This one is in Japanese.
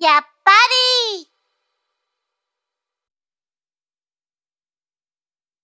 やっぱり。